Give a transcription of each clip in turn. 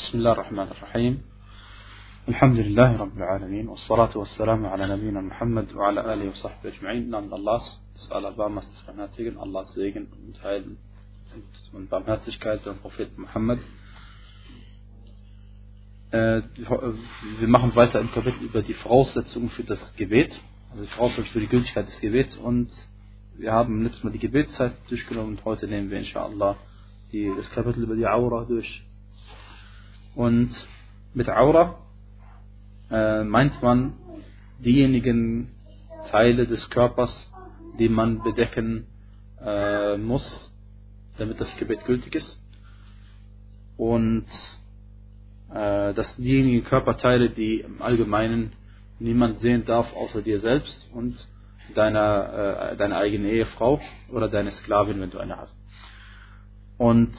بسم الله الرحمن الرحيم الحمد لله رب العالمين والصلاة والسلام على نبينا Muhammad وعلى آله وصحبه أجمعين Namen Allahs, des Alabamas, des Barmherzigen, Allahs Segen und Heil und Barmherzigkeit dem Propheten Muhammad. Äh, wir machen weiter im Kapitel über die Voraussetzungen für das Gebet, also die Voraussetzungen für die Gültigkeit des Gebets und wir haben letztes Mal die Gebetszeit durchgenommen und heute nehmen wir inshallah die, das Kapitel über die Aura durch. Und mit Aura äh, meint man diejenigen Teile des Körpers, die man bedecken äh, muss, damit das Gebet gültig ist. Und äh, das sind diejenigen Körperteile, die im Allgemeinen niemand sehen darf außer dir selbst und deiner, äh, deine eigene Ehefrau oder deine Sklavin, wenn du eine hast. Und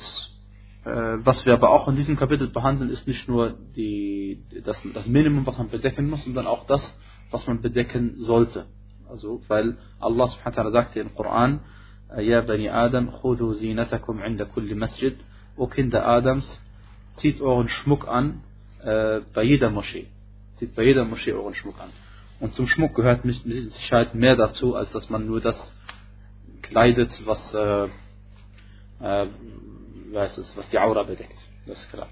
was wir aber auch in diesem Kapitel behandeln, ist nicht nur die, das, das Minimum, was man bedecken muss, sondern auch das, was man bedecken sollte. Also, weil Allah subhanahu wa ta'ala sagt im Koran, Ja Bani Adam, khudu zinatakum inda kulli masjid, O Kinder Adams, zieht euren Schmuck an äh, bei jeder Moschee. Zieht bei jeder Moschee euren Schmuck an. Und zum Schmuck gehört mit Sicherheit mehr dazu, als dass man nur das kleidet, was äh, äh, weiß es, was die Aura bedeckt. Das ist klar.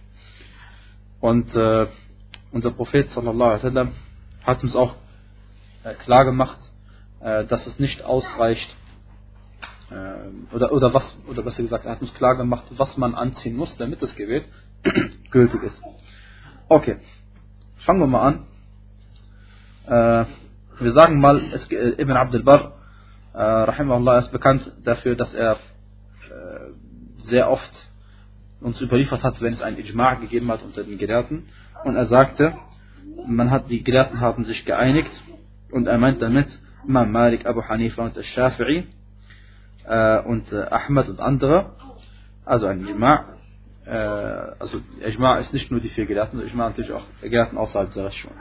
Und äh, unser Prophet sallallahu alaihi hat uns auch äh, klar gemacht, äh, dass es nicht ausreicht, äh, oder, oder was, oder besser gesagt, er hat uns klar gemacht, was man anziehen muss, damit das Gebet gültig ist. Okay, fangen wir mal an. Äh, wir sagen mal, es, äh, Ibn Abdul Barr, äh, rahimahullah, ist bekannt dafür, dass er äh, sehr oft uns überliefert hat, wenn es ein Ijma' gegeben hat unter den Gelehrten. Und er sagte, man hat, die Gelehrten haben sich geeinigt und er meint damit Imam Malik, Abu Hanifa und Al-Shafi'i äh, und äh, Ahmad und andere. Also ein Ijma' äh, also Ijma' ist nicht nur die vier Gelehrten, sondern Ijma' natürlich auch Gelehrten außerhalb der Rechtsschule.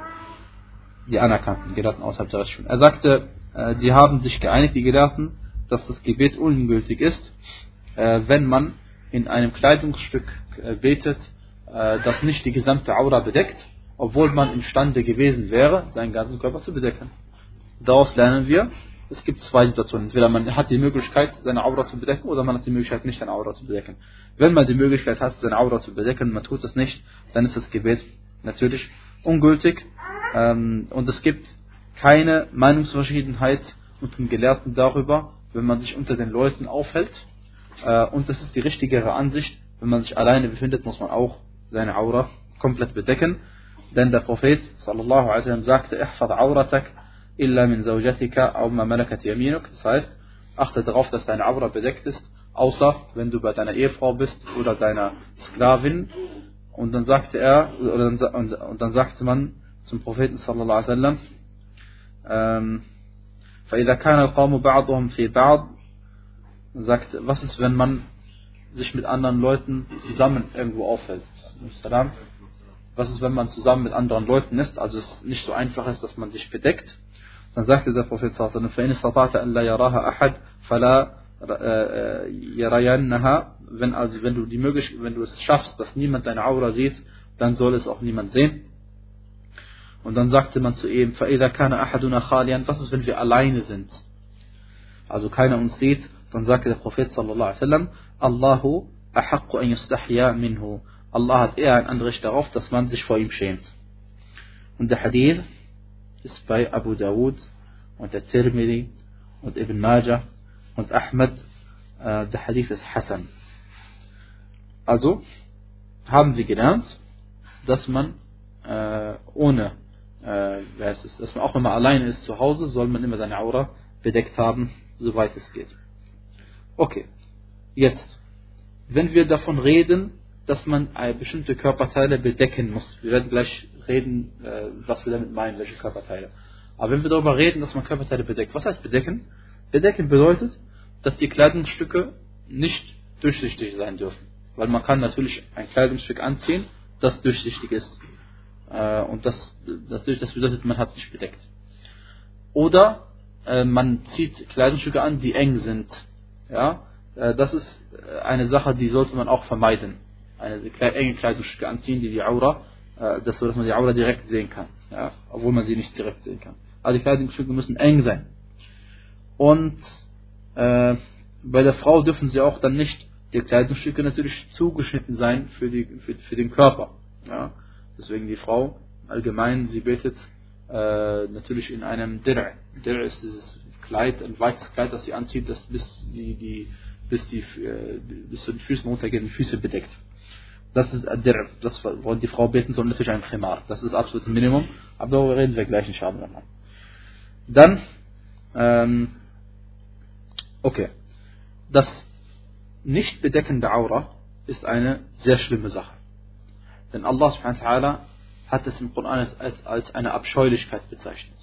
Die anerkannten Gelehrten außerhalb der Rechtsschule. Er sagte, äh, die haben sich geeinigt, die Gelehrten, dass das Gebet ungültig ist, äh, wenn man in einem Kleidungsstück äh, betet, äh, das nicht die gesamte Aura bedeckt, obwohl man imstande gewesen wäre, seinen ganzen Körper zu bedecken. Daraus lernen wir, es gibt zwei Situationen. Entweder man hat die Möglichkeit, seine Aura zu bedecken, oder man hat die Möglichkeit, nicht seine Aura zu bedecken. Wenn man die Möglichkeit hat, seine Aura zu bedecken, man tut das nicht, dann ist das Gebet natürlich ungültig. Ähm, und es gibt keine Meinungsverschiedenheit unter den Gelehrten darüber, wenn man sich unter den Leuten aufhält und das ist die richtigere Ansicht. Wenn man sich alleine befindet, muss man auch seine Aura komplett bedecken. Denn der Prophet sallallahu alaihi wasallam sagte, ihfad auratak illa min zawjatika aw ma malakat yaminuk. Das heißt, achte darauf, dass deine Aura bedeckt ist, außer wenn du bei deiner Ehefrau bist oder deiner Sklavin. Und dann sagte er, oder und, und dann sagte man zum Propheten sallallahu alaihi wasallam, ähm, فإذا كان القوم بعضهم في بعض und sagt, was ist, wenn man sich mit anderen Leuten zusammen irgendwo aufhält? Was ist, wenn man zusammen mit anderen Leuten ist, also es nicht so einfach ist, dass man sich bedeckt? Dann sagte der Prophet sallallahu wenn also wenn du die Möglichkeit, wenn du es schaffst, dass niemand deine Aura sieht, dann soll es auch niemand sehen. Und dann sagte man zu ihm, was ist, wenn wir alleine sind? Also keiner uns sieht, dann sagte der Prophet sallallahu alaihi wasallam, Allahu ahaqqu an yustahya minhu. Allah hat eher ein Anrecht darauf, dass man sich vor ihm schämt. Und der Hadith ist bei Abu Dawud und der Tirmidhi und Ibn Majah und Ahmed. Äh, der Hadith ist Hassan. Also haben wir gelernt, dass man äh, ohne, äh, wer ist es, dass man auch wenn man alleine ist zu Hause, soll man immer seine Aura bedeckt haben, soweit es geht. Okay, jetzt, wenn wir davon reden, dass man bestimmte Körperteile bedecken muss, wir werden gleich reden, äh, was wir damit meinen, welche Körperteile. Aber wenn wir darüber reden, dass man Körperteile bedeckt, was heißt bedecken? Bedecken bedeutet, dass die Kleidungsstücke nicht durchsichtig sein dürfen. Weil man kann natürlich ein Kleidungsstück anziehen, das durchsichtig ist. Äh, und das, das, das bedeutet, man hat sich bedeckt. Oder äh, man zieht Kleidungsstücke an, die eng sind, ja, äh, das ist äh, eine Sache, die sollte man auch vermeiden. eine enge Kleidungsstücke anziehen, die die Aura, äh, dass man die Aura direkt sehen kann, ja, obwohl man sie nicht direkt sehen kann. Also die Kleidungsstücke müssen eng sein. Und äh, bei der Frau dürfen sie auch dann nicht die Kleidungsstücke natürlich zugeschnitten sein für, die, für, für den Körper. Ja. Deswegen die Frau allgemein, sie betet äh, natürlich in einem Dir. Dir ist dieses Kleid, ein weites Kleid, das sie anzieht, das bis die, die bis die äh, bis zu den Füßen runtergehen, die Füße bedeckt. Das ist Dir. Das wollen die Frau beten soll natürlich ein Khimar. Das ist absolut ein Minimum. Aber darüber reden wir gleich in nochmal. Dann ähm, okay. Das Nicht-Bedecken der Aura ist eine sehr schlimme Sache. Denn Allah subhanahu wa hat es im Koran als, als eine Abscheulichkeit bezeichnet.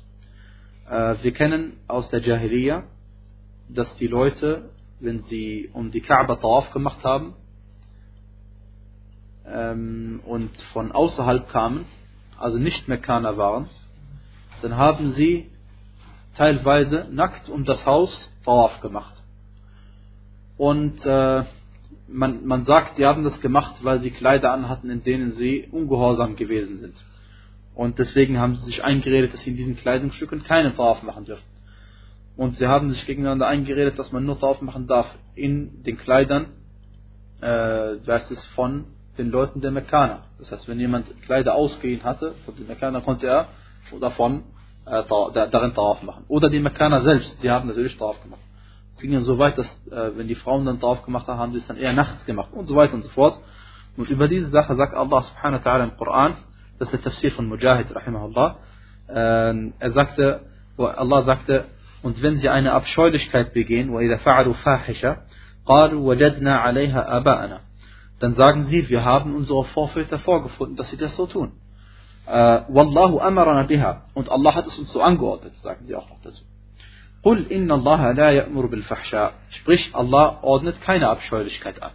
Äh, wir kennen aus der Jahiliya, dass die Leute, wenn sie um die Kaaba Tawaf gemacht haben ähm, und von außerhalb kamen, also nicht Mekkaner waren, dann haben sie teilweise nackt um das Haus Tawaf gemacht. Und äh, man, man sagt, sie haben das gemacht, weil sie Kleider anhatten, in denen sie ungehorsam gewesen sind. Und deswegen haben sie sich eingeredet, dass sie in diesen Kleidungsstücken keinen Tawaf machen dürfen. Und sie haben sich gegeneinander eingeredet, dass man nur Tawaf machen darf in den Kleidern, äh, das ist von den Leuten der Mekkaner. Das heißt, wenn jemand Kleider ausgehen hatte von den Mekkaner, konnte er davon äh, darin Tawaf machen. Oder die Mekkaner selbst, die haben natürlich Tawaf gemacht. Es ging dann so weit, dass äh, wenn die Frauen dann drauf gemacht haben, haben sie es dann eher nachts gemacht und so weiter und so fort. Und über diese Sache sagt Allah subhanahu wa ta'ala im Koran, das ist der Tafsir von Mujahid rahimahullah, äh, er sagte, Allah sagte, und wenn sie eine Abscheulichkeit begehen, وَإِذَا فَعَلُوا فَاحِشَةً قَالُوا وَجَدْنَا عَلَيْهَا آبَاءَنَا dann sagen sie, wir haben unsere Vorväter vorgefunden, dass sie das so tun. Äh, Wallahu amarana biha. Und Allah hat es uns so angeordnet, sagen sie auch noch dazu. قل إن الله لا يأمر بالفحشاء. Sprich, Allah ordnet keine Abscheulichkeit an.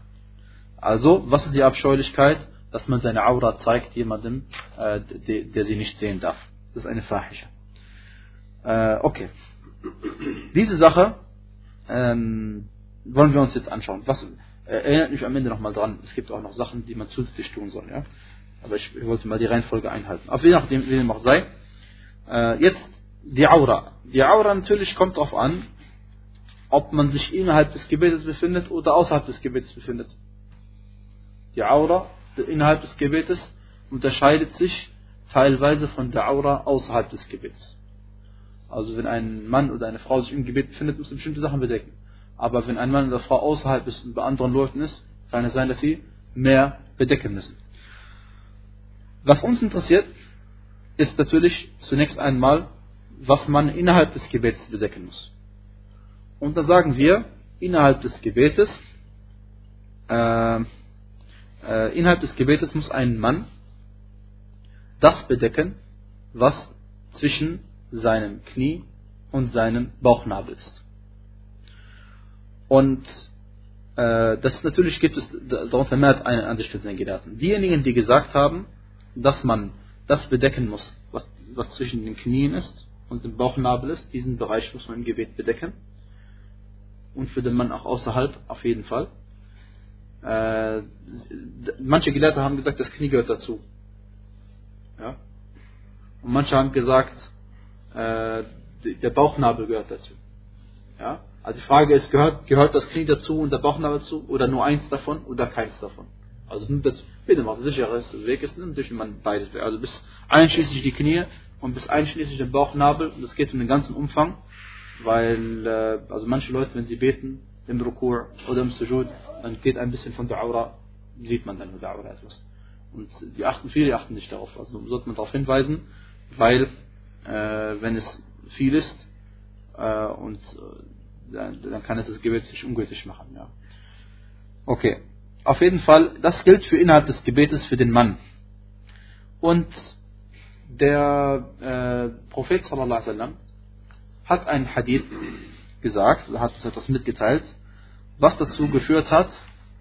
Also, was ist die Abscheulichkeit? Dass man seine Aura zeigt jemandem, äh, der, der sie nicht sehen darf. Das ist eine Fahisha. Äh, okay. Diese Sache ähm, wollen wir uns jetzt anschauen. Was, äh, erinnert mich am Ende nochmal dran, es gibt auch noch Sachen, die man zusätzlich tun soll. Ja? Aber ich, ich wollte mal die Reihenfolge einhalten. Auf je nachdem, wie dem auch sei. Äh, jetzt die Aura. Die Aura natürlich kommt darauf an, ob man sich innerhalb des Gebetes befindet oder außerhalb des Gebetes befindet. Die Aura innerhalb des Gebetes unterscheidet sich teilweise von der Aura außerhalb des Gebetes. Also wenn ein Mann oder eine Frau sich im Gebet befindet, muss er bestimmte Sachen bedecken. Aber wenn ein Mann oder Frau außerhalb ist und bei anderen Leuten ist, kann es sein, dass sie mehr bedecken müssen. Was uns interessiert, ist natürlich zunächst einmal was man innerhalb des Gebetes bedecken muss. Und da sagen wir, innerhalb des Gebetes, äh, äh, innerhalb des Gebetes muss ein Mann das bedecken, was zwischen seinem Knie und seinem Bauchnabel ist. Und äh, das natürlich gibt es darunter mehr als eine Ansicht von den Gelehrten. Diejenigen, die gesagt haben, dass man das bedecken muss, was, was zwischen den Knien ist und im Bauchnabel ist. Diesen Bereich muss man im Gebet bedecken. Und für den Mann auch außerhalb, auf jeden Fall. Äh, manche Gelehrte haben gesagt, das Knie gehört dazu. Ja? Und manche haben gesagt, äh, der Bauchnabel gehört dazu. Ja? Also die Frage ist, gehört, gehört das Knie dazu und der Bauchnabel dazu oder nur eins davon oder keins davon? Also nur dazu. Bitte mal, der sichere Weg ist natürlich, wenn man beides will. Also bis einschließlich die Knie und bis einschließlich den Bauchnabel. Und das geht um den ganzen Umfang, weil äh, also manche Leute, wenn sie beten, im Rukur oder im Sujud, dann geht ein bisschen von der Aura, sieht man dann mit der Aura etwas. Und die achten, viele achten nicht darauf. Also sollte man darauf hinweisen, weil äh, wenn es viel ist äh, und äh, dann, dann, kann es das Gebet sich ungültig machen. Ja. Okay. Auf jeden Fall, das gilt für innerhalb des Gebetes für den Mann. Und der äh, Prophet sallallahu alaihi wasallam hat einen Hadith gesagt, hat uns etwas mitgeteilt, was dazu geführt hat,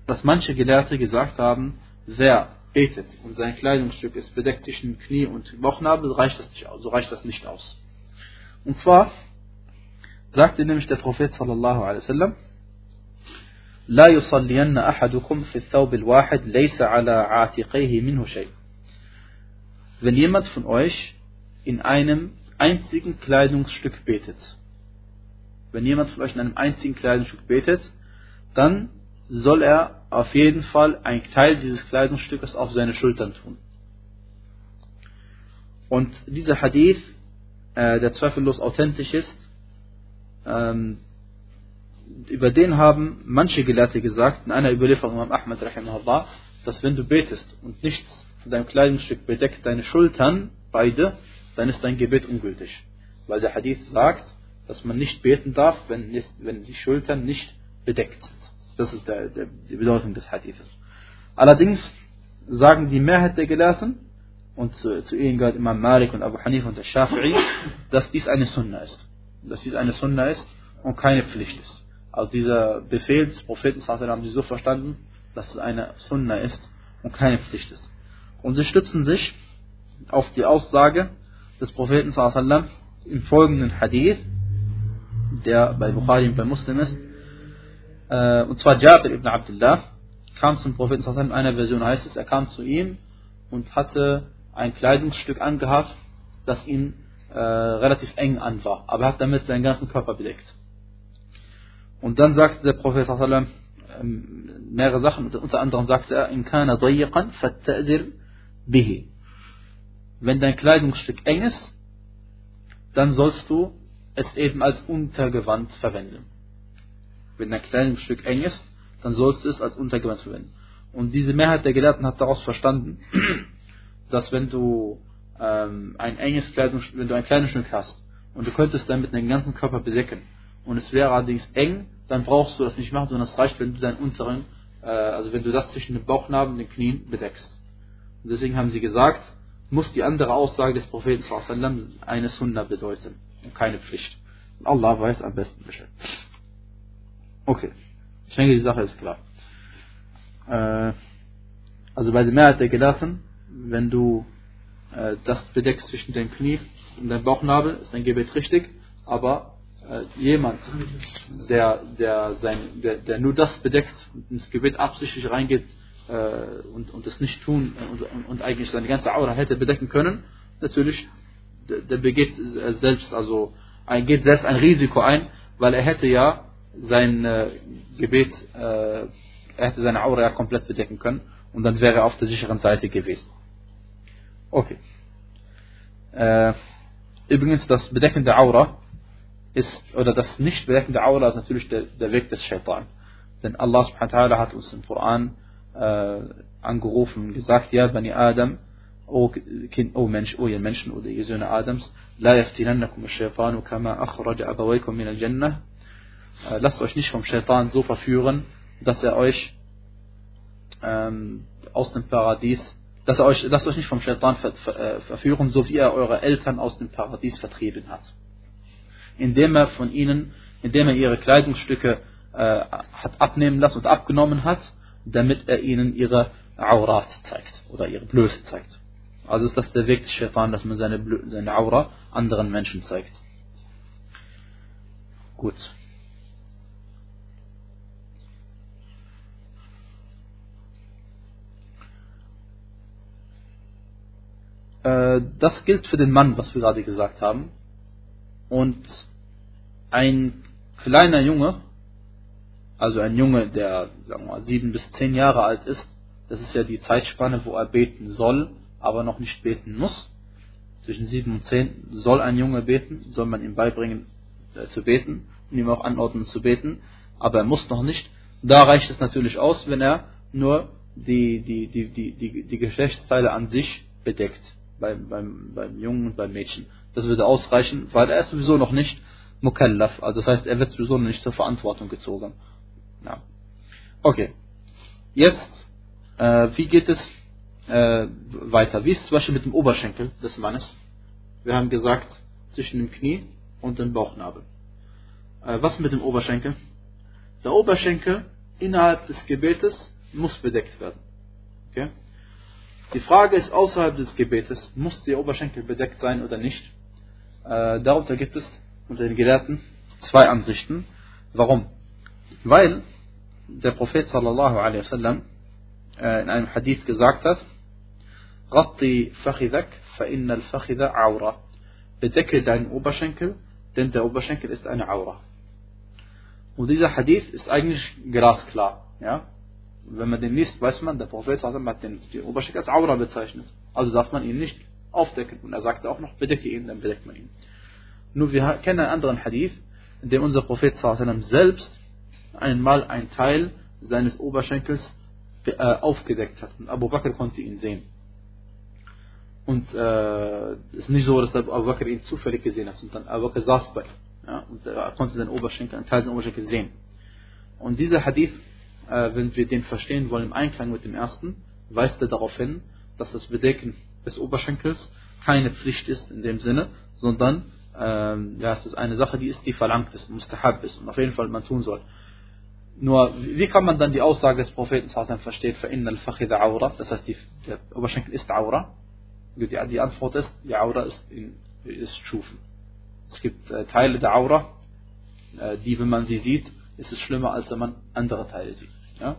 dass manche Gelehrte gesagt haben, wer betet und sein Kleidungsstück ist bedeckt zwischen Knie und Bauchnabel, reicht das nicht aus, so reicht das nicht aus. Und zwar sagte nämlich der Prophet sallallahu alaihi wasallam, لا يصلين أحدكم في الثوب الواحد ليس على عاتقيه منه شيء wenn jemand von euch in einem einzigen Kleidungsstück betet, wenn jemand von euch in einem einzigen Kleidungsstück betet, dann soll er auf jeden Fall einen Teil dieses Kleidungsstückes auf seine Schultern tun. Und dieser Hadith, äh, der zweifellos authentisch ist, ähm, über den haben manche Gelehrte gesagt, in einer Überlieferung Imam Ahmad, dass wenn du betest und nichts von deinem Kleidungsstück bedeckt deine Schultern, beide, dann ist dein Gebet ungültig. Weil der Hadith sagt, dass man nicht beten darf, wenn, nicht, wenn die Schultern nicht bedeckt sind. Das ist der, der, die Bedeutung des Hadithes. Allerdings sagen die Mehrheit der Gelehrten, und zu, zu ihnen gehört Imam Malik und Abu Hanif und der Shafi'i, dass dies eine Sunna ist. Dass dies eine Sunna ist und keine Pflicht ist. Also dieser Befehl des Propheten haben sie so verstanden, dass es eine Sunna ist und keine Pflicht ist. Und sie stützen sich auf die Aussage des Propheten im folgenden Hadith, der bei Bukhari und bei Muslim ist. Äh, und zwar Jabir ibn Abdullah kam zum Propheten in einer Version heißt es, er kam zu ihm und hatte ein Kleidungsstück angehabt, das ihm äh, relativ eng an war, aber er hat damit seinen ganzen Körper bedeckt. Und dann sagte der Prophet ähm, mehrere Sachen, unter anderem sagte er, in kana dayiqan bihi. Wenn dein Kleidungsstück eng ist, dann sollst du es eben als Untergewand verwenden. Wenn dein Kleidungsstück eng ist, dann sollst du es als Untergewand verwenden. Und diese Mehrheit der Gelehrten hat daraus verstanden, dass wenn du ähm, ein enges Kleidungsstück, wenn du ein Kleidungsstück hast und du könntest damit deinen ganzen Körper bedecken und es wäre allerdings eng, dann brauchst du das nicht machen, sondern es reicht, wenn du deinen unteren, äh, also wenn du das zwischen den Bauchnabel und den Knien bedeckst. Und deswegen haben sie gesagt, muss die andere Aussage des Propheten eine Sunna bedeuten keine Pflicht. Allah weiß am besten Bescheid. Okay, ich denke, die Sache ist klar. Äh, also bei der Mehrheit der Gelassen, wenn du äh, das bedeckst zwischen deinem Knie und deinem Bauchnabel, ist dein Gebet richtig, aber äh, jemand, der, der, sein, der, der nur das bedeckt und ins Gebet absichtlich reingeht, äh, und, und das nicht tun und, und, eigentlich seine ganze Aura hätte bedecken können, natürlich, der, begeht selbst, also ein, geht selbst ein Risiko ein, weil er hätte ja sein äh, Gebet, äh, er hätte seine Aura ja komplett bedecken können und dann wäre er auf der sicheren Seite gewesen. Okay. Äh, übrigens, das Bedecken der Aura ist, oder das Nicht-Bedecken der Aura ist natürlich der, der Weg des Shaitan. Denn Allah subhanahu wa ta'ala hat uns im Koran äh, angerufen und gesagt, ja, Bani Adam, O, kind, o Mensch, o ihr Menschen oder ihr Söhne Adams, La yaftinannakum ash-shaytanu kama akhraja abawaykum min al-jannah. Äh, lasst euch nicht vom Shaitan so verführen, dass er euch ähm, aus dem Paradies, dass er euch, lasst euch nicht vom Shaitan ver, ver, äh, verführen, so wie er eure Eltern aus dem Paradies vertrieben hat. Indem er von ihnen, indem er ihre Kleidungsstücke äh, hat abnehmen lassen und abgenommen hat, damit er ihnen ihre Aurat zeigt oder ihre Blöße zeigt. Also ist das der Weg des Shaitan, dass man seine, seine Aura anderen Menschen zeigt. Gut. Äh, das gilt für den Mann, was wir gerade gesagt haben. Und ein kleiner Junge also ein Junge, der sagen wir mal, sieben bis zehn Jahre alt ist, das ist ja die Zeitspanne, wo er beten soll, aber noch nicht beten muss. Zwischen sieben und zehn soll ein Junge beten, soll man ihm beibringen äh, zu beten und ihm auch anordnen zu beten, aber er muss noch nicht. Da reicht es natürlich aus, wenn er nur die, die, die, die, die, die Geschlechtsteile an sich bedeckt, beim, beim, beim Jungen und beim Mädchen. Das würde ausreichen, weil er ist sowieso noch nicht Mukallaf, also das heißt, er wird sowieso noch nicht zur Verantwortung gezogen. Ja. Okay. Jetzt, äh, wie geht es äh, weiter? Wie ist es zum Beispiel mit dem Oberschenkel des Mannes? Wir haben gesagt, zwischen dem Knie und dem Bauchnabel. Äh, was mit dem Oberschenkel? Der Oberschenkel innerhalb des Gebetes muss bedeckt werden. Okay? Die Frage ist außerhalb des Gebetes, muss der Oberschenkel bedeckt sein oder nicht? Äh, darunter gibt es unter den Gelehrten zwei Ansichten. Warum? Weil der Prophet sallallahu alaihi wasallam äh, in einem Hadith gesagt hat, Ratti fakhidak fa inna al-fakhida awra. Bedecke deinen Oberschenkel, denn der Oberschenkel ist eine Aura. Und dieser Hadith ist eigentlich glasklar. Ja? Wenn man den liest, weiß man, der Prophet hat den, den Oberschenkel als Aura bezeichnet. Also darf man ihn nicht aufdecken. Und er sagte auch noch, bedecke ihn, dann bedeckt man ihn. Nur wir kennen einen anderen Hadith, in dem unser Prophet selbst einmal einen Teil seines Oberschenkels äh, aufgedeckt hat. Und Abu Bakr konnte ihn sehen. Und äh, es ist nicht so, dass Abu Bakr ihn zufällig gesehen hat, sondern Abu Bakr saß bei ihm. Ja, und er konnte seinen Oberschenkel, einen Teil seines Oberschenkels sehen. Und dieser Hadith, äh, wenn wir den verstehen wollen im Einklang mit dem ersten, weist er darauf hin, dass das Bedecken des Oberschenkels keine Pflicht ist in dem Sinne, sondern ähm, ja, es ist eine Sache, die ist, die verlangt ist, mustahab ist und auf jeden Fall man tun soll. Nur, wie kann man dann die Aussage des Propheten verstehen, فَإِنَّ الْفَخِذَ عَوْرَةً Das heißt, die, der Oberschenkel ist Aura. die, die Antwort ist, die Aura ist, in, ist Schufen. Es gibt äh, Teile der Aura, äh, die, wenn man sie sieht, ist es schlimmer, als wenn man andere Teile sieht. Ja?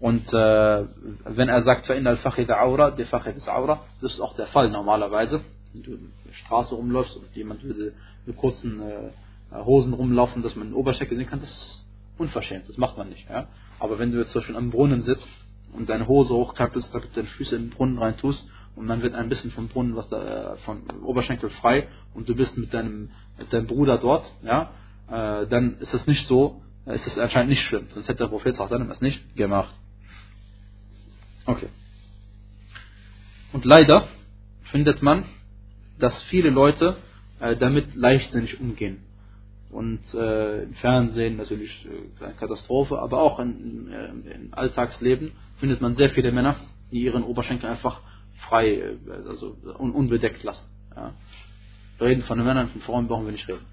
Und äh, wenn er sagt, verinnerl Fache der Aura, der Fache des Aura, das ist auch der Fall normalerweise. Wenn du in der Straße rumläufst und jemand würde mit kurzen äh, Hosen rumlaufen, dass man den Oberschenkel sehen kann, das ist unverschämt, das macht man nicht. Ja? Aber wenn du jetzt zum Beispiel am Brunnen sitzt und deine Hose hochkrempelst, damit deine Füße in den Brunnen rein tust und dann wird ein bisschen vom Brunnen, was da, äh, vom Oberschenkel frei und du bist mit deinem, mit deinem Bruder dort, ja, äh, dann ist das nicht so, äh, ist das anscheinend nicht schlimm, sonst hätte der Prophet es nicht gemacht. Okay. Und leider findet man, dass viele Leute äh, damit leichtsinnig umgehen und äh, im Fernsehen natürlich äh, eine Katastrophe, aber auch äh, im Alltagsleben findet man sehr viele Männer, die ihren Oberschenkel einfach frei, äh, also un, unbedeckt lassen. Ja. Reden von den Männern, von Frauen brauchen wir nicht reden.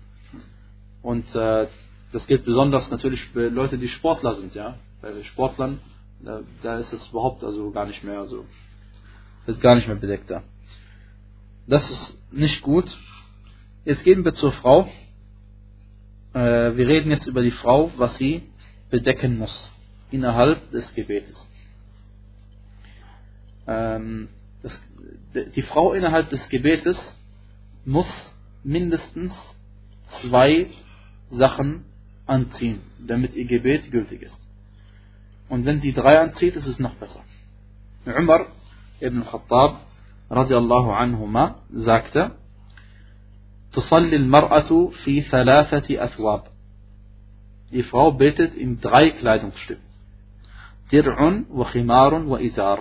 Und äh, das gilt besonders natürlich für Leute, die Sportler sind, ja. Bei Sportlern, da, da ist es überhaupt also gar nicht mehr, also wird gar nicht mehr bedeckt da. Das ist nicht gut. Jetzt gehen wir zur Frau. Äh, wir reden jetzt über die Frau, was sie bedecken muss innerhalb des Gebetes. Ähm, das, die Frau innerhalb des Gebetes muss mindestens zwei Sachen anziehen, damit ihr Gebet gültig ist. Und wenn sie drei anzieht, ist es noch besser. Umar ibn Khattab radiallahu anhuma sagte, تصلي المرأة في ثلاثة أثواب. Die Frau betet in drei Kleidungsstücken. Dir'un wa chimarun wa izar.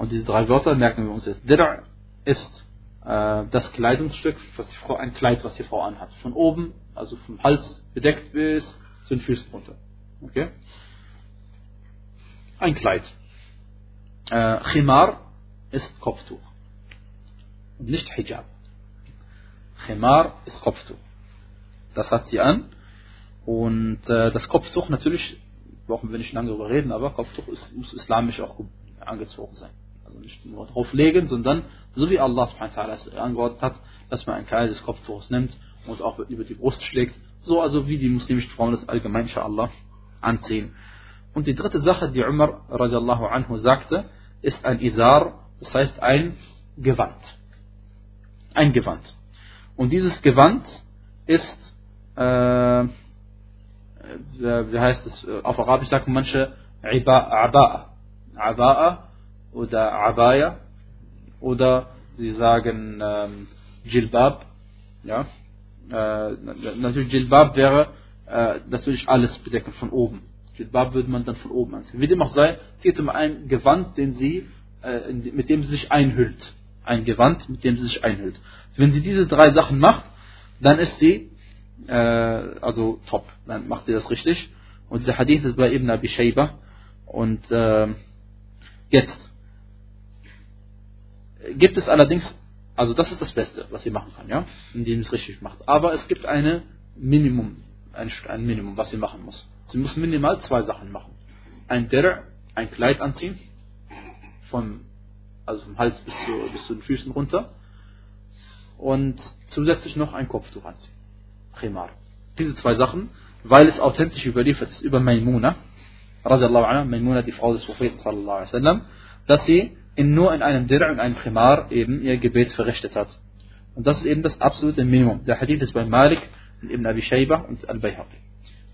Und diese drei Wörter merken wir uns jetzt. Dir' ist äh, das Kleidungsstück, was die Frau, ein Kleid, was die Frau anhat. Von oben, also vom Hals bedeckt bis zu den Füßen runter. Okay? Ein Kleid. Äh, Chimar ist Kopftuch. Nicht Hijab. Khimar ist Kopftuch. Das hat sie an. Und äh, das Kopftuch natürlich, brauchen wir nicht lange darüber reden, aber Kopftuch ist, muss islamisch auch angezogen sein. Also nicht nur drauflegen, sondern so wie Allah es angeordnet hat, dass man ein Teil des Kopftuchs nimmt und auch über die Brust schlägt. So also wie die muslimischen Frauen das allgemein, inshallah, anziehen. Und die dritte Sache, die Umar radiallahu anhu sagte, ist ein Isar, das heißt ein Gewand. Ein Gewand. Und dieses Gewand ist, äh, wie heißt es, auf Arabisch sagen manche Aba'a. Aba'a oder Abaya oder sie sagen ähm, Jilbab. Ja? Äh, natürlich Jilbab wäre äh, natürlich alles bedecken von oben. Jilbab würde man dann von oben anziehen. Wie dem auch sei, es geht um ein Gewand, den sie, äh, mit dem sie sich einhüllt. Ein Gewand, mit dem sie sich einhüllt. Wenn sie diese drei Sachen macht, dann ist sie äh, also top. Dann macht sie das richtig. Und dieser Hadith ist bei Ibn Abi Shayba. Und äh, jetzt gibt es allerdings, also das ist das Beste, was sie machen kann, ja, indem sie es richtig macht. Aber es gibt eine Minimum, ein, ein Minimum, was sie machen muss. Sie muss minimal zwei Sachen machen. Ein Der, ein Kleid anziehen, vom, also vom Hals bis zu, bis zu den Füßen runter und zusätzlich noch ein Kopftuch anziehen. Khimar. Diese zwei Sachen, weil es authentisch überliefert ist über Maimuna, Maimuna, die Frau des Propheten dass sie in, nur in einem Dir' und einem Khimar eben ihr Gebet verrichtet hat. Und das ist eben das absolute Minimum. Der Hadith ist bei Malik, Ibn Abi Shayba und Al-Bayhaqi.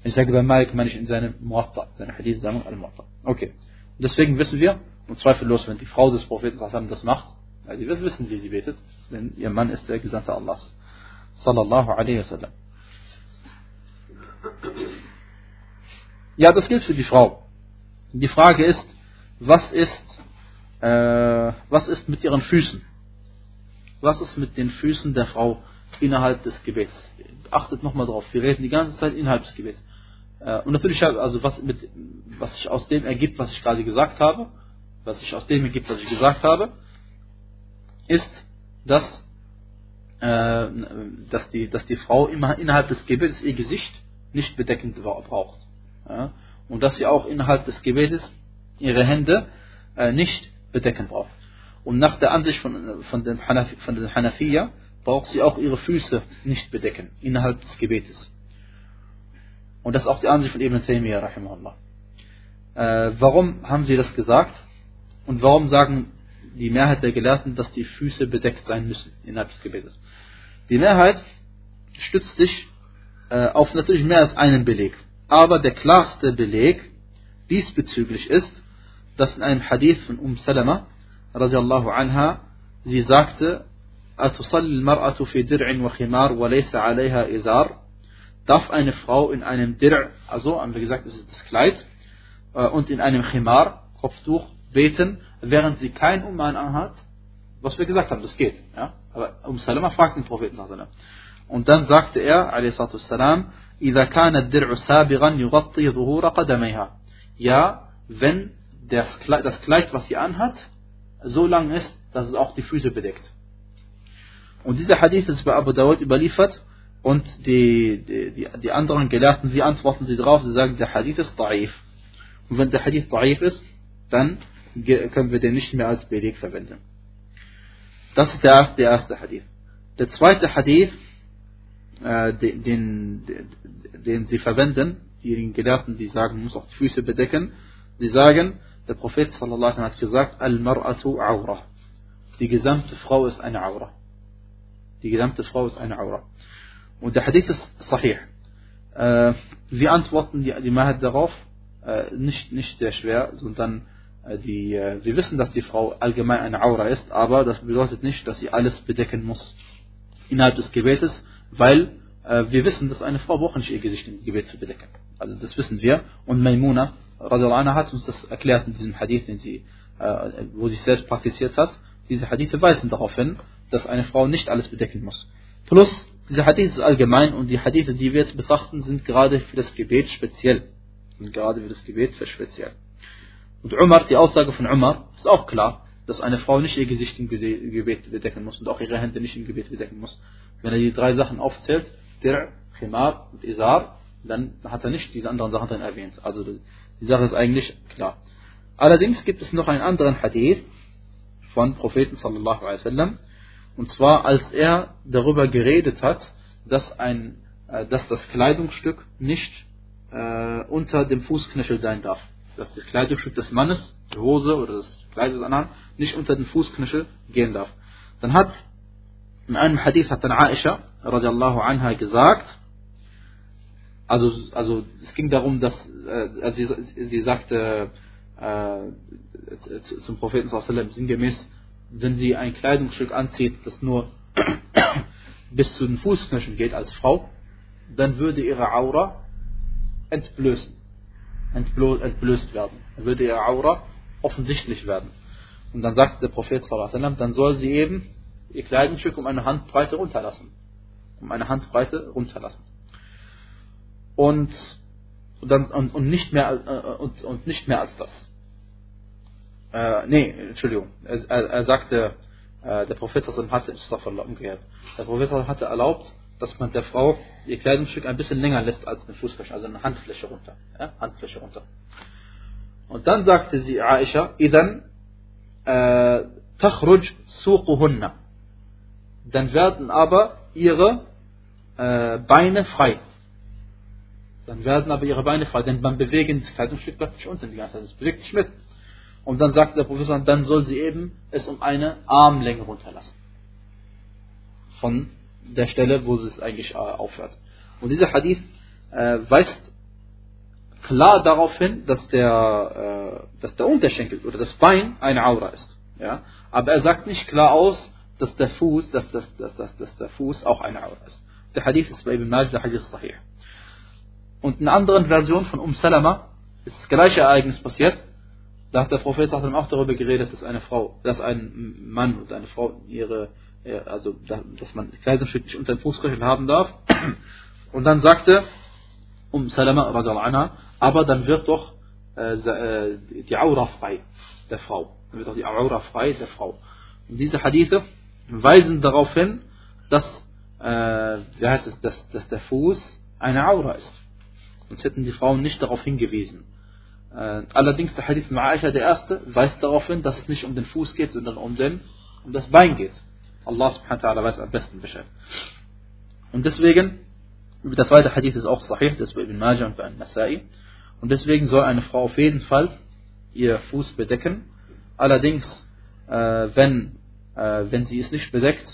Wenn ich sage bei Malik, meine ich in seinem Muatta, seine Hadith-Sammlung Al-Muatta. Okay. Und deswegen wissen wir, und zweifellos, wenn die Frau des Propheten das macht, also die wissen, wie sie betet, denn ihr Mann ist der Gesandte Allahs. Sallallahu alaihi wasallam. Ja, das gilt für die Frau. Die Frage ist, was ist, äh, was ist mit ihren Füßen? Was ist mit den Füßen der Frau innerhalb des Gebets? Achtet nochmal drauf, wir reden die ganze Zeit innerhalb des Gebets. Äh, und natürlich, also was, mit, was sich aus dem ergibt, was ich gerade gesagt habe, was sich aus dem ergibt, was ich gesagt habe, ist, dass, äh, dass, die, dass die Frau immer innerhalb des Gebets ihr Gesicht nicht bedeckend braucht. Ja? Und dass sie auch innerhalb des Gebetes ihre Hände äh, nicht bedecken braucht. Und nach der Ansicht von, von den, Hanaf, von den Hanafiya braucht sie auch ihre Füße nicht bedecken innerhalb des Gebetes. Und das ist auch die Ansicht von Ibn Taymiyyah, rahimahullah. Äh, warum haben sie das gesagt? Und warum sagen die Mehrheit der Gelehrten, dass die Füße bedeckt sein müssen innerhalb des Gebetes? Die Mehrheit stützt sich äh, auf natürlich mehr als einen Beleg. Aber der klarste Beleg diesbezüglich ist, dass in einem Hadith von Umm Salama, radiallahu anha, sie sagte, أتصلي المرأة في درع وخمار وليس عليها إزار darf eine Frau in einem Dir', also haben wir gesagt, das ist das Kleid, äh, und in einem Khimar, Kopftuch, beten, während sie kein Uman anhat, was wir gesagt haben, das geht. Ja? Aber Um Salama fragt den Propheten. Und dann sagte er, a.s. إذا كان الدرع سابغا يغطي ظهور قدميها. Ja, wenn das Kleid, das Kleid, was sie anhat, so lang ist, dass es auch die Füße bedeckt. Und dieser Hadith ist bei Abu Dawud überliefert und die, die, die anderen Gelehrten, wie antworten sie darauf? Sie sagen, der Hadith ist da'if. Und wenn der Hadith da'if ist, dann können wir den nicht mehr als Beleg verwenden. Das ist der erste, der erste Hadith. Der zweite Hadith, äh, den, den, den sie verwenden, diejenigen Gelehrten, die sagen, man muss auch die Füße bedecken, sie sagen, der Prophet sallallahu hat gesagt, Al-Mar'atu Aura. Die gesamte Frau ist eine Aura. Die gesamte Frau ist eine Aura. Und der Hadith ist sahih. Äh, wir antworten die, die Mehrheit darauf, äh, nicht, nicht sehr schwer, sondern äh, die, äh, wir wissen, dass die Frau allgemein eine Aura ist, aber das bedeutet nicht, dass sie alles bedecken muss innerhalb des Gebetes, weil äh, wir wissen, dass eine Frau braucht nicht ihr Gesicht im Gebet zu bedecken. Also das wissen wir. Und Maimuna, anha, hat uns das erklärt in diesem Hadith, den sie, äh, wo sie selbst praktiziert hat. Diese Hadithe weisen darauf hin, dass eine Frau nicht alles bedecken muss. Plus, diese Hadith ist allgemein und die Hadithe, die wir jetzt betrachten, sind gerade für das Gebet speziell. Sind gerade für das Gebet speziell. Und Umar, die Aussage von Umar, ist auch klar, dass eine Frau nicht ihr Gesicht im Gebet bedecken muss und auch ihre Hände nicht im Gebet bedecken muss. Wenn er die drei Sachen aufzählt, Dir', Khimar und Isar, dann hat er nicht diese anderen Sachen drin erwähnt. Also die Sache ist eigentlich klar. Allerdings gibt es noch einen anderen Hadith von Propheten sallallahu alaihi wasallam, und zwar als er darüber geredet hat, dass ein, äh, dass das Kleidungsstück nicht äh, unter dem Fußknöchel sein darf. Dass das Kleidungsstück des Mannes, die Hose oder das Kleid des anderen, nicht unter den Fußknöchel gehen darf. Dann hat in einem Hadith hat dann Aisha radiallahu anha gesagt, also, also es ging darum, dass äh, sie, sie sagte äh, zum Propheten sallam sinngemäß, wenn sie ein Kleidungsstück anzieht, das nur bis zu den Fußknöcheln geht als Frau, dann würde ihre Aura entblößen, entblößt werden. Dann würde ihre Aura offensichtlich werden. Und dann sagte der Prophet sallam, dann soll sie eben ihr Kleidungsstück um eine Handbreite runterlassen. Um eine Handbreite runterlassen. Und, dann, und, und, nicht, mehr, äh, und, und nicht mehr als das. Äh, nee, Entschuldigung. Er, er, er sagte, äh, der Prophet hatte, umgekehrt, der Prophet hatte erlaubt, dass man der Frau ihr Kleidungsstück ein bisschen länger lässt als eine Fußfläche, also eine Handfläche runter. Ja? Handfläche runter. Und dann sagte sie Aisha, idan äh, suquhunna dann werden aber ihre äh, Beine frei. Dann werden aber ihre Beine frei, denn beim Bewegen des Kleidungsstück bleibt nicht unten die ganze Zeit, es bewegt sich mit. Und dann sagt der Professor, dann soll sie eben es um eine Armlänge runterlassen. Von der Stelle, wo es eigentlich äh, aufhört. Und dieser Hadith äh, weist klar darauf hin, dass der, äh, dass der Unterschenkel oder das Bein eine Aura ist. Ja? Aber er sagt nicht klar aus, dass der Fuß, dass, dass, dass, dass, dass der Fuß auch eine Aura ist. Der Hadith ist bei Ibn Majah, der Hadith sahih. Und in anderen Version von Um Salama ist das gleiche Ereignis passiert. Da hat der Prophet auch darüber geredet, dass eine Frau, dass ein Mann und eine Frau ihre, also dass man Kleidungsstück nicht unter den Fußknöchel haben darf. Und dann sagte Um Salama anha, aber dann wird doch äh, äh, die Aura frei der Frau. Dann wird doch die Aura frei der Frau. Und diese Hadithe weisen darauf hin, dass, äh, wie heißt es, dass, dass der Fuß eine Aura ist. Sonst hätten die Frauen nicht darauf hingewiesen. Äh, allerdings der Hadith von Aisha, der erste, weist darauf hin, dass es nicht um den Fuß geht, sondern um, den, um das Bein geht. Allah subhanahu wa ta'ala weiß am besten Bescheid. Und deswegen, der zweite Hadith ist auch sahih, das ist bei Ibn Majah und bei Nasai. Und deswegen soll eine Frau auf jeden Fall ihr Fuß bedecken. Allerdings, äh, wenn, äh, wenn sie es nicht bedeckt,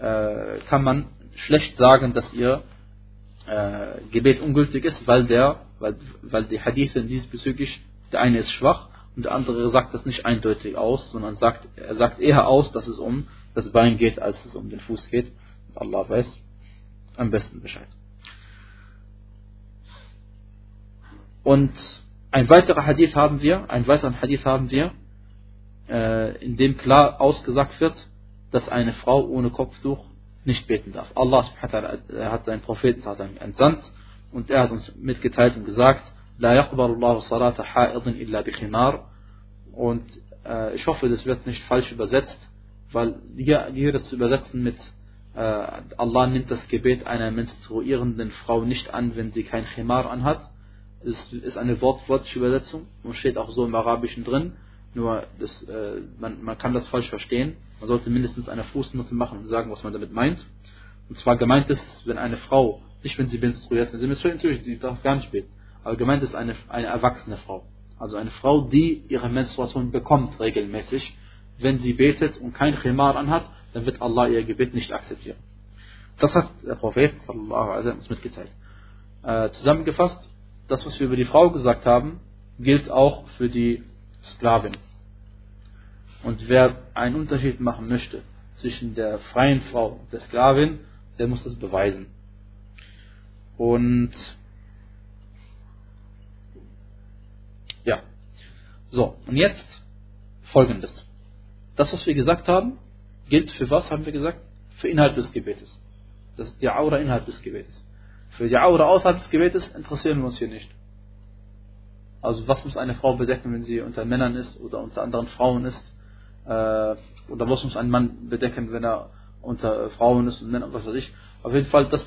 äh, kann man schlecht sagen, dass ihr äh, Gebet ungültig ist, weil der, weil, weil die Hadithe diesbezüglich, der eine ist schwach und der andere sagt das nicht eindeutig aus, sondern sagt, er sagt eher aus, dass es um das Bein geht, als es um den Fuß geht. Allah weiß am besten Bescheid. Und ein weiterer Hadith haben wir, einen weiteren Hadith haben wir, äh, in dem klar ausgesagt wird, dass eine Frau ohne Kopftuch nicht beten darf. Allah äh, hat seinen Propheten hat entsandt und er hat uns mitgeteilt und gesagt, La yaqbalullahu salata ha'idin illa bi khimar. Und äh, ich hoffe, das wird nicht falsch übersetzt, weil hier, hier das zu übersetzen mit äh, Allah nimmt das Gebet einer menstruierenden Frau nicht an, wenn sie kein Khimar anhat, ist, ist eine wortwörtliche Übersetzung und steht auch so im Arabischen drin, nur das, äh, man, man kann das falsch verstehen. Man sollte mindestens eine Fußnote machen und sagen, was man damit meint. Und zwar gemeint ist, wenn eine Frau, nicht wenn sie menstruiert, wenn sie menstruiert, natürlich, sie darf gar nicht beten. Aber gemeint ist eine, eine erwachsene Frau. Also eine Frau, die ihre Menstruation bekommt regelmäßig. Wenn sie betet und kein Khimar anhat, dann wird Allah ihr Gebet nicht akzeptieren. Das hat der Prophet sallallahu uns mitgeteilt. Äh, zusammengefasst, das, was wir über die Frau gesagt haben, gilt auch für die Sklavin. Und wer einen Unterschied machen möchte zwischen der freien Frau und der Sklavin, der muss das beweisen. Und ja. So, und jetzt folgendes. Das, was wir gesagt haben, gilt für was, haben wir gesagt? Für Inhalt des Gebetes. Das ist die Aura innerhalb des Gebetes. Für die Aura außerhalb des Gebetes interessieren wir uns hier nicht. Also was muss eine Frau bedecken, wenn sie unter Männern ist oder unter anderen Frauen ist? Äh, oder muss ein Mann bedecken, wenn er unter Frauen ist und Männern, was weiß ich. Auf jeden Fall, das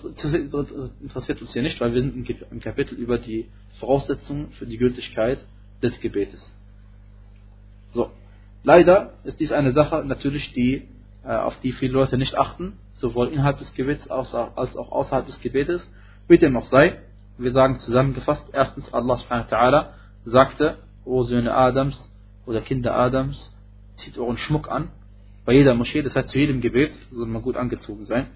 interessiert uns hier nicht, weil wir sind im Kapitel über die Voraussetzungen für die Gültigkeit des Gebetes. So. Leider ist dies eine Sache natürlich, die, äh, auf die viele Leute nicht achten, sowohl innerhalb des Gebets als auch außerhalb des Gebetes. Wie dem auch sei, wir sagen zusammengefasst, erstens Allah subhanahu wa sagte, O Söhne Adams oder Kinder Adams, zieht euren Schmuck an, bei jeder Moschee, das heißt zu jedem Gebet, soll man gut angezogen sein.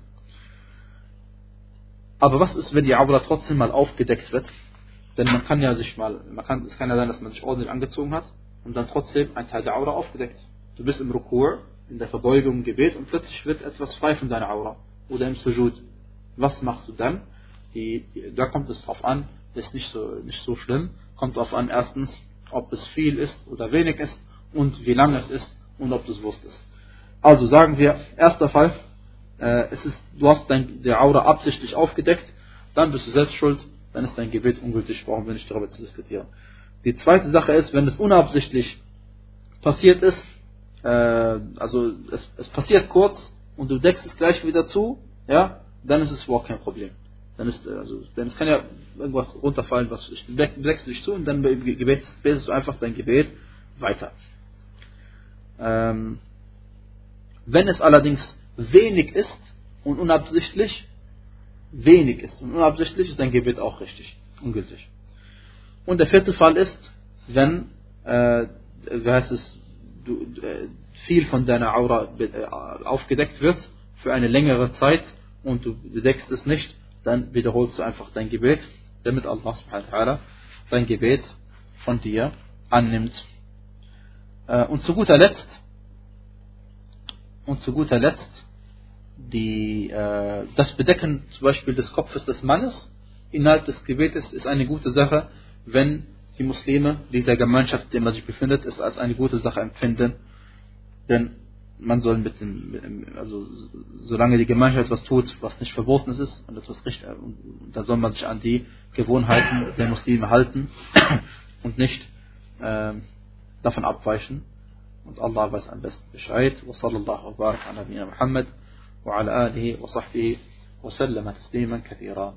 Aber was ist, wenn die Aura trotzdem mal aufgedeckt wird? Denn man kann ja sich mal, man kann, es kann ja sein, dass man sich ordentlich angezogen hat und dann trotzdem ein Teil der Aura aufgedeckt. Du bist im Rukur, in der Verbeugung im Gebet und plötzlich wird etwas frei von deiner Aura oder im Sujud. Was machst du dann? Die, da kommt es drauf an, das ist nicht so, nicht so schlimm. Kommt darauf an, erstens, ob es viel ist oder wenig ist und wie lang es ist und ob du es wusstest. Also sagen wir, erster Fall, äh, es ist, du hast dein, der Aura absichtlich aufgedeckt, dann bist du selbst schuld, dann ist dein Gebet ungültig, brauchen wir nicht darüber zu diskutieren. Die zweite Sache ist, wenn es unabsichtlich passiert ist, äh, also es, es passiert kurz und du deckst es gleich wieder zu, ja, dann ist es überhaupt kein Problem. Dann ist, also, denn es kann ja irgendwas runterfallen, was du deckst dich zu und dann betest du einfach dein Gebet weiter. Ähm, wenn es allerdings wenig ist und unabsichtlich, wenig ist und unabsichtlich ist dein Gebet auch richtig. ungültig. Und der vierte Fall ist, wenn, äh, wie heißt es, du, äh, viel von deiner Aura äh, aufgedeckt wird für eine längere Zeit und du bedeckst es nicht, dann wiederholst du einfach dein Gebet, damit Allah dein Gebet von dir annimmt. Äh, und zu guter Letzt, und zu guter Letzt, die, äh, das Bedecken zum Beispiel des Kopfes des Mannes innerhalb des Gebetes ist eine gute Sache, wenn die Muslime dieser Gemeinschaft, in der man sich befindet, es als eine gute Sache empfinden. Denn man soll mit dem, also solange die Gemeinschaft etwas tut, was nicht verboten ist und etwas richtig, dann soll man sich an die Gewohnheiten der Muslime halten und nicht äh, davon abweichen. Und Allah weiß am besten Bescheid. Wa sallallahu wa barak ala Muhammad wa ala alihi wa sahbihi wa sallama tasliman kathira.